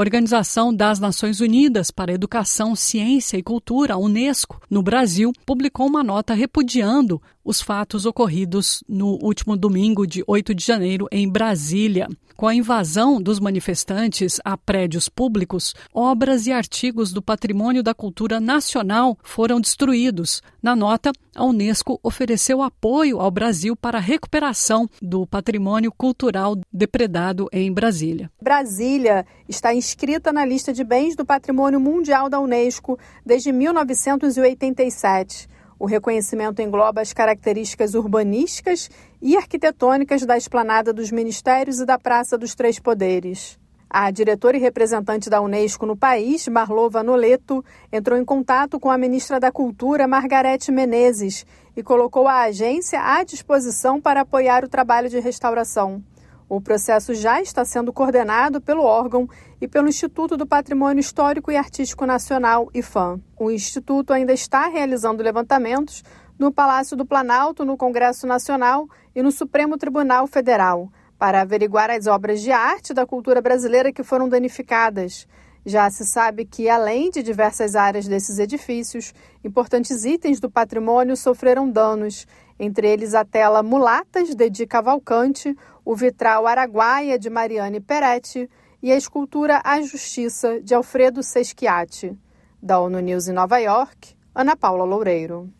Organização das Nações Unidas para Educação, Ciência e Cultura, Unesco, no Brasil, publicou uma nota repudiando os fatos ocorridos no último domingo de 8 de janeiro em Brasília. Com a invasão dos manifestantes a prédios públicos, obras e artigos do patrimônio da cultura nacional foram destruídos. Na nota, a Unesco ofereceu apoio ao Brasil para a recuperação do patrimônio cultural depredado em Brasília. Brasília está inscrita na lista de bens do patrimônio mundial da Unesco desde 1987. O reconhecimento engloba as características urbanísticas e arquitetônicas da esplanada dos ministérios e da Praça dos Três Poderes. A diretora e representante da Unesco no país, Marlova Noleto, entrou em contato com a ministra da Cultura, Margarete Menezes, e colocou a agência à disposição para apoiar o trabalho de restauração. O processo já está sendo coordenado pelo órgão e pelo Instituto do Patrimônio Histórico e Artístico Nacional, IFAM. O Instituto ainda está realizando levantamentos no Palácio do Planalto, no Congresso Nacional e no Supremo Tribunal Federal para averiguar as obras de arte da cultura brasileira que foram danificadas. Já se sabe que, além de diversas áreas desses edifícios, importantes itens do patrimônio sofreram danos, entre eles a tela Mulatas de Di Cavalcante, o vitral Araguaia de Mariane Peretti e a escultura A Justiça de Alfredo Seschiati. Da ONU News em Nova York, Ana Paula Loureiro.